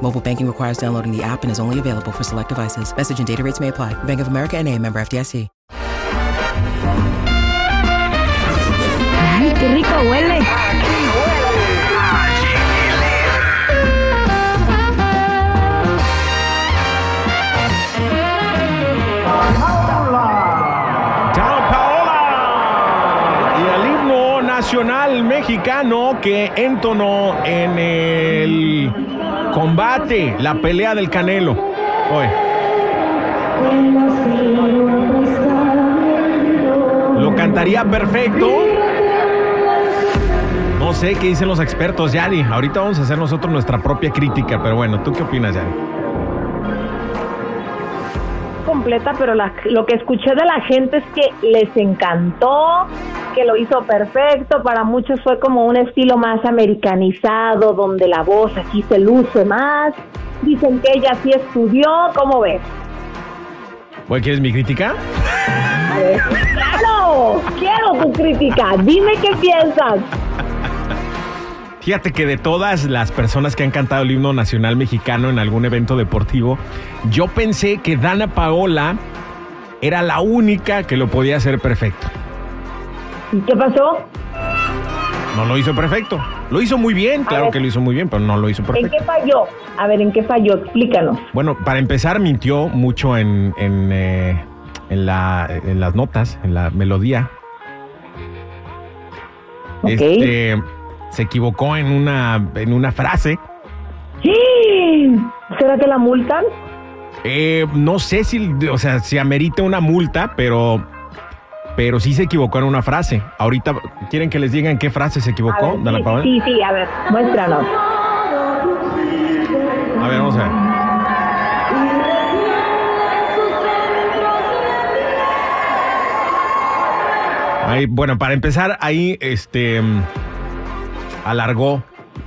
Mobile banking requires downloading the app and is only available for select devices. Message and data rates may apply. Bank of America and a member FDIC. Ay, qué rico huele. ¡Chao, Paola! Y el himno nacional mexicano que entonó en el combate, la pelea del Canelo. Oye. Lo cantaría perfecto. No sé qué dicen los expertos, Yadi. Ahorita vamos a hacer nosotros nuestra propia crítica, pero bueno, ¿tú qué opinas, Yadi? completa, pero la- lo que escuché de la gente es que les encantó, que lo hizo perfecto. Para muchos fue como un estilo más americanizado, donde la voz aquí se luce más. Dicen que ella sí estudió, ¿cómo ves? Oye, ¿Quieres mi crítica? A ver, ¡Claro! Quiero tu crítica. Dime qué piensas. Fíjate que de todas las personas que han cantado el himno nacional mexicano en algún evento deportivo, yo pensé que Dana Paola era la única que lo podía hacer perfecto. ¿Y qué pasó? No lo hizo perfecto. Lo hizo muy bien, claro ver. que lo hizo muy bien, pero no lo hizo ¿En perfecto. qué falló? A ver, ¿en qué falló? Explícanos. Bueno, para empezar, mintió mucho en, en, eh, en la- en las notas, en la melodía. Ok. Este, se equivocó en una, en una frase. ¿Será que la multan? Eh, no sé si, o sea, si amerita una multa, pero, pero sí se equivocó en una frase. Ahorita, ¿quieren que les diga en qué frase se equivocó, ver, sí, Paola? sí, sí, a ver, muéstranos. A ver, vamos a ver. Ahí, bueno, para empezar, ahí este alargó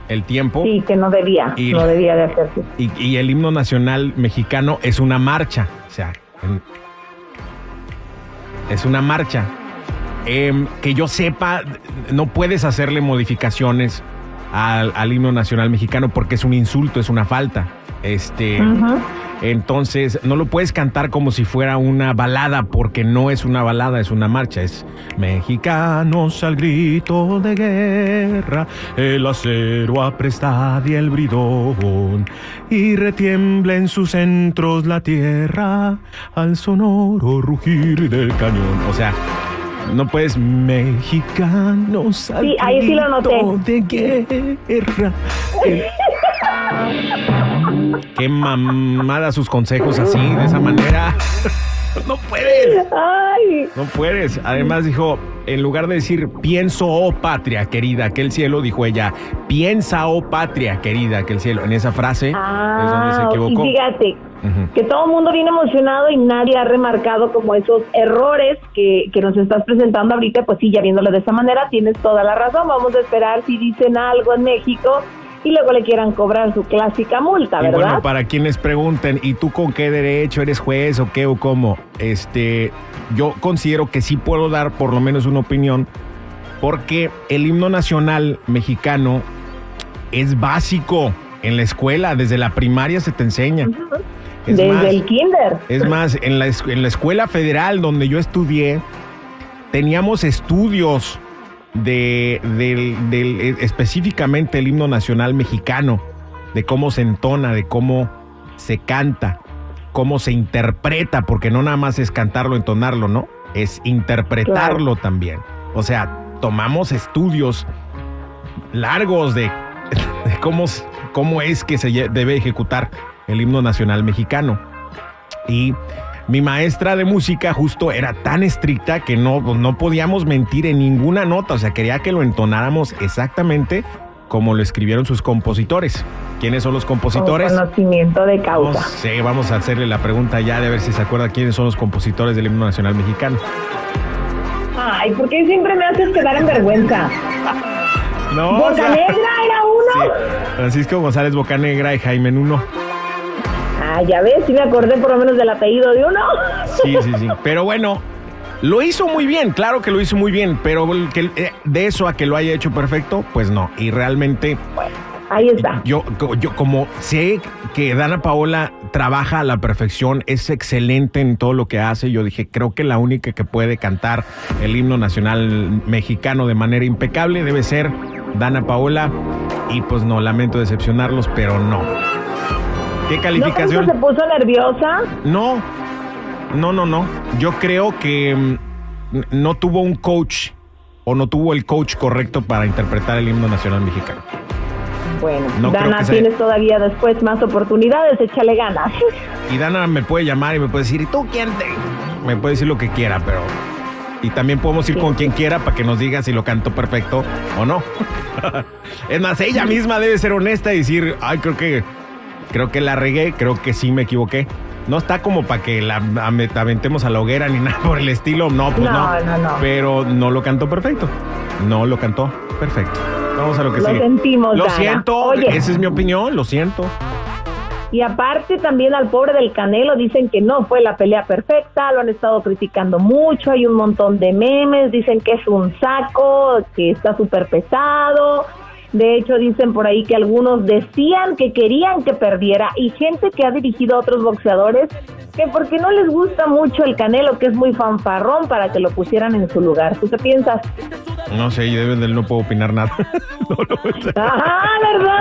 el tiempo Sí, que no debía, Y- no debía de hacerse. y, y el himno nacional mexicano es una marcha. O sea, en- es una marcha. Em, que yo sepa, no puedes hacerle modificaciones al, al himno nacional mexicano porque es un insulto, es una falta. Este, entonces no lo puedes cantar como si fuera una balada porque no es una balada, es una marcha. Es mexicanos al grito de guerra, el acero apresta y el bridón y retiembla en sus centros la tierra al sonoro rugir del cañón. O sea, no puedes mexicanos al Sí, ahí sí lo noté. de guerra. Qué mamada sus consejos así, de esa manera. No puedes, Ay, no puedes. Además dijo, en lugar de decir pienso, oh patria querida, que el cielo, dijo ella, piensa, oh patria querida, que el cielo. En esa frase es donde se ah, equivocó. y fíjate, Que todo el mundo viene emocionado y nadie ha remarcado como esos errores que, que nos estás presentando ahorita, pues sí, ya viéndolo de esa manera, tienes toda la razón. Vamos a esperar si dicen algo en México y luego le quieran cobrar su clásica multa, Y ¿verdad? bueno, para quienes pregunten, ¿y tú con qué derecho eres juez o qué o cómo? Este, yo considero que sí puedo dar por lo menos una opinión, porque el himno nacional mexicano es básico en la escuela, desde la primaria se te enseña. Es Desde más, el kinder. es más, en la, en la escuela federal donde yo estudié, teníamos estudios de, del, del- eh, específicamente el himno nacional mexicano, de cómo se entona, de cómo se canta, cómo se interpreta, porque no nada más es cantarlo, entonarlo, ¿no? Es interpretarlo también. O sea, tomamos estudios largos de, de cómo, cómo es que se debe ejecutar el himno nacional mexicano. Y mi maestra de música justo era tan estricta que no, pues, no podíamos mentir en ninguna nota, o sea, quería que lo entonáramos exactamente como lo escribieron sus compositores. ¿Quiénes son los compositores? Con conocimiento de causa. Sí, vamos a hacerle la pregunta ya de ver si se acuerda quiénes son los compositores del himno nacional mexicano. Ay, ¿por qué siempre me haces quedar en vergüenza? No, Boca o sea- Negra era uno. Sí, Francisco González Bocanegra y Jaime uno. Ah, ya ves, sí me acordé por lo menos del apellido de uno. Sí, sí, sí. Pero bueno, lo hizo muy bien, claro que lo hizo muy bien, pero que- eh, de eso a que lo haya hecho perfecto, pues no. Y realmente Ahí está. yo, yo como sé que Dana Paola trabaja a la perfección, es excelente en todo lo que hace, yo dije, creo que la única que puede cantar el himno nacional mexicano de manera impecable debe ser Dana Paola. Y pues no, lamento decepcionarlos, pero no. ¿Qué ¿No calificación? que se puso nerviosa? No, no, no, no. Yo creo que mm, no tuvo un coach o no tuvo el coach correcto para interpretar el himno nacional mexicano. Bueno, No Dana, sea- tienes todavía después más oportunidades, échale ganas. Y Dana me puede llamar y me puede decir, ¿y tú quién te? Me puede decir lo que quiera, pero... Y también podemos ir Sí. con quien quiera para que nos diga si lo canto perfecto o no. es más, ella misma debe ser honesta y decir, ay, creo que, creo que la regué, creo que sí me equivoqué. No está como para que la aventemos a la hoguera ni nada por el estilo. No, pues no. No, no, no. Pero no lo cantó perfecto. No lo cantó perfecto. Vamos a lo que Lo sigue. sentimos, Lo Dana. siento. Oye. Esa es mi opinión. Lo siento. Y aparte también al pobre del Canelo dicen que no fue la pelea perfecta, lo han estado criticando mucho, hay un montón de memes, dicen que es un saco, que está súper pesado. De hecho, dicen por ahí que algunos decían que querían que perdiera y gente que ha dirigido a otros boxeadores que porque no les gusta mucho el Canelo, que es muy fanfarrón, para que lo pusieran en su lugar. ¿Tú qué piensas? No sé, y debe de él no puedo opinar nada. No lo voy a- Ah, ¿verdad?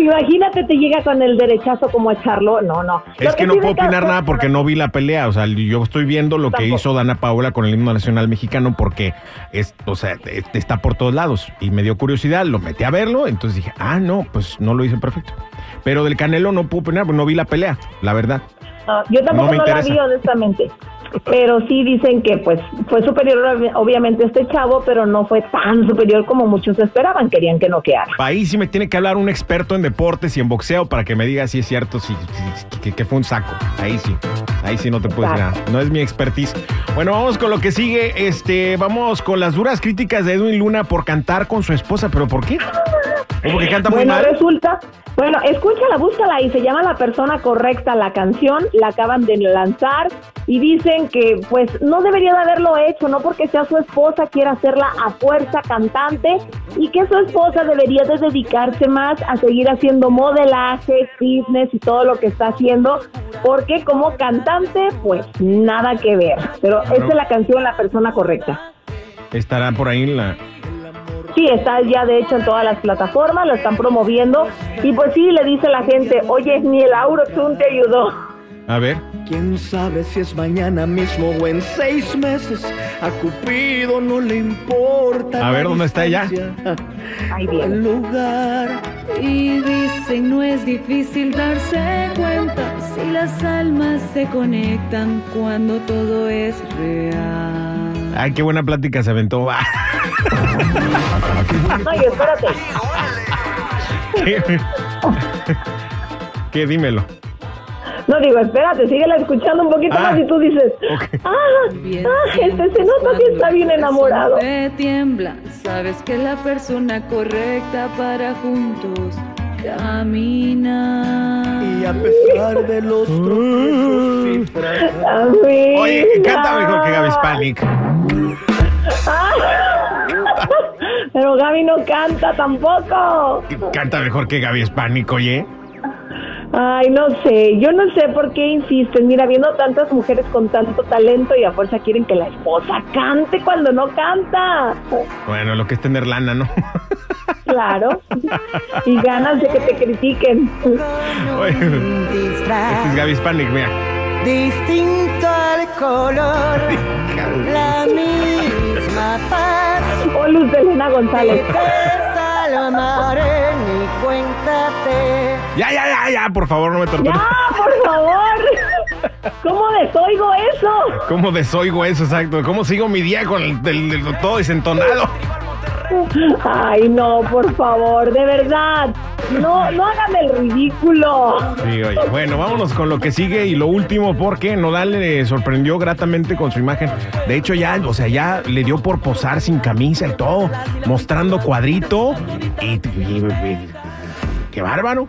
Imagínate, te llega con el derechazo como a echarlo. No, no. Es que no puedo opinar nada porque no vi la pelea. O sea, yo estoy viendo lo que hizo Dana Paola con el himno nacional mexicano porque es, o sea, e- está por todos lados. Y me dio curiosidad, lo metí a verlo. Entonces dije, ah, no, pues no lo hice perfecto. Pero del Canelo no puedo opinar, porque no vi la pelea, la verdad. No, yo tampoco No la vi, honestamente. Pero sí dicen que pues fue superior ob- obviamente este chavo, pero no fue tan superior como muchos esperaban, querían que no quedara. Ahí sí me tiene que hablar un experto en deportes y en boxeo para que me diga si es cierto, si, si- que, que fue un saco. Ahí sí, ahí sí no te Exacto. nada. No es mi expertise. Bueno, vamos con lo que sigue. Este, vamos con las duras críticas de Edwin Luna por cantar con su esposa. ¿Pero por qué? ¿O porque canta muy bueno, mal? resulta, bueno, escúchala, búscala y se llama La persona correcta la canción, la acaban de lanzar y dicen que pues no debería de haberlo hecho, no porque sea su esposa quiera hacerla a fuerza cantante y que su esposa debería de dedicarse más a seguir haciendo modelaje, fitness y todo lo que está haciendo, porque como cantante pues nada que ver, pero esta es la canción La persona correcta. Estará por ahí en la... Sí, está ya de hecho en todas las plataformas, lo están promoviendo y pues sí, le dice la gente, oye, ni el Aurochun te ayudó. A ver. Quién sabe si es mañana mismo o en seis meses. A Cupido no le importa. A ver, la ¿dónde está ella? Ahí viene. El lugar. Y dicen no es difícil darse cuenta si las almas se conectan cuando todo es real. Ay, qué buena plática se aventó. Ay, espérate. ¿Qué? ¿Qué? Dímelo. No digo, espérate, síguela escuchando un poquito Ah, más y tú dices, ah, Bien ah, este se nota que está bien enamorado. te tiembla, sabes que es la persona correcta para juntos caminar. Y a pesar de los tropiezos y. Oye, canta mejor que Gaby Spanik. Pero Gaby no canta tampoco. Canta mejor que Gaby Spanik, oye. Ay, no sé, yo no sé por qué insisten. Mira, viendo tantas mujeres con tanto talento y a fuerza quieren que la esposa cante cuando no canta. Bueno, lo que es tener lana, ¿no? Claro. Y ganas de que te critiquen. Oye, este es Gaby Spanik, mira. Distinto al color, Luz de Elena González. Ya, ya, ya, ya, por favor, no me tortures. ¡Ya, por favor! ¿Cómo desoigo eso? ¿Cómo desoigo eso, exacto? ¿Cómo sigo mi día con el, el- el- todo desentonado? Ay, no, por favor, de verdad. No, no hagan el ridículo. Sí, oye. Bueno, vámonos con lo que sigue y lo último, porque Nodal le sorprendió gratamente con su imagen. De hecho, ya, o sea, ya le dio por posar sin camisa y todo, mostrando cuadrito. Y, y- y- qué bárbaro.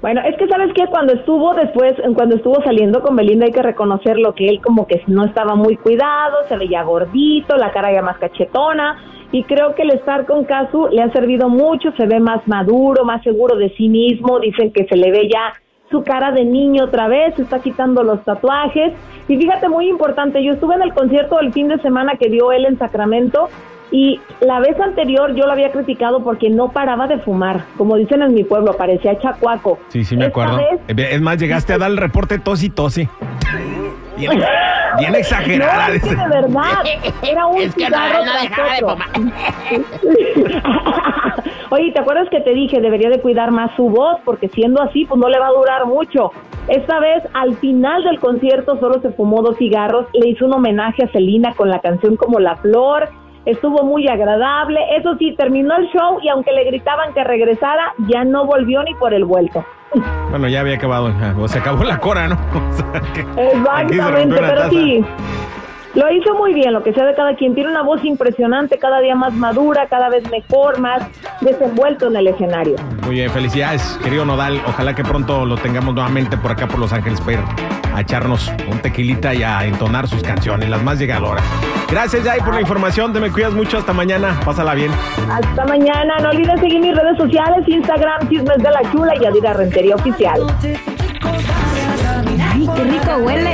Bueno, es que sabes que cuando estuvo después, cuando estuvo saliendo con Belinda, hay que reconocer lo que él como que no estaba muy cuidado, se veía gordito, la cara ya más cachetona. Y creo que el estar con Casu le ha servido mucho, se ve más maduro, más seguro de sí mismo. Dicen que se le ve ya su cara de niño otra vez, se está quitando los tatuajes. Y fíjate, muy importante, yo estuve en el concierto del fin de semana que dio él en Sacramento y la vez anterior yo lo había criticado porque no paraba de fumar. Como dicen en mi pueblo, parecía chacuaco. Sí, sí, me Esta acuerdo. vez- Es más, llegaste a dar el reporte tos y tosi. Bien, exagerada. No, es que de verdad, era un Es que cigarro no, dejaba de. Oye, ¿te acuerdas que te dije debería de cuidar más su voz? Porque siendo así, pues no le va a durar mucho. Esta vez, al final del concierto, solo se fumó dos cigarros. Le hizo un homenaje a Celina con la canción como La Flor. Estuvo muy agradable. Eso sí, terminó el show y aunque le gritaban que regresara, ya no volvió ni por el vuelto. Bueno, ya había acabado. ya, O se acabó la cora, ¿no? O sea, que Exactamente, pero taza. sí. Lo hizo muy bien, lo que sea de cada quien. Tiene una voz impresionante, cada día más madura, cada vez mejor, más desenvuelto en el escenario. Muy bien, felicidades, querido Nodal. Ojalá que pronto lo tengamos nuevamente por acá por Los Ángeles para ir a echarnos un tequilita y a entonar sus canciones, las más llegadoras. Gracias, Jay, por la información. Te me cuidas mucho. Hasta mañana. Pásala bien. Hasta mañana. No olviden seguir mis redes sociales, Instagram, Chismes de la Chula y Adira Rentería Oficial. Ay, qué rico huele.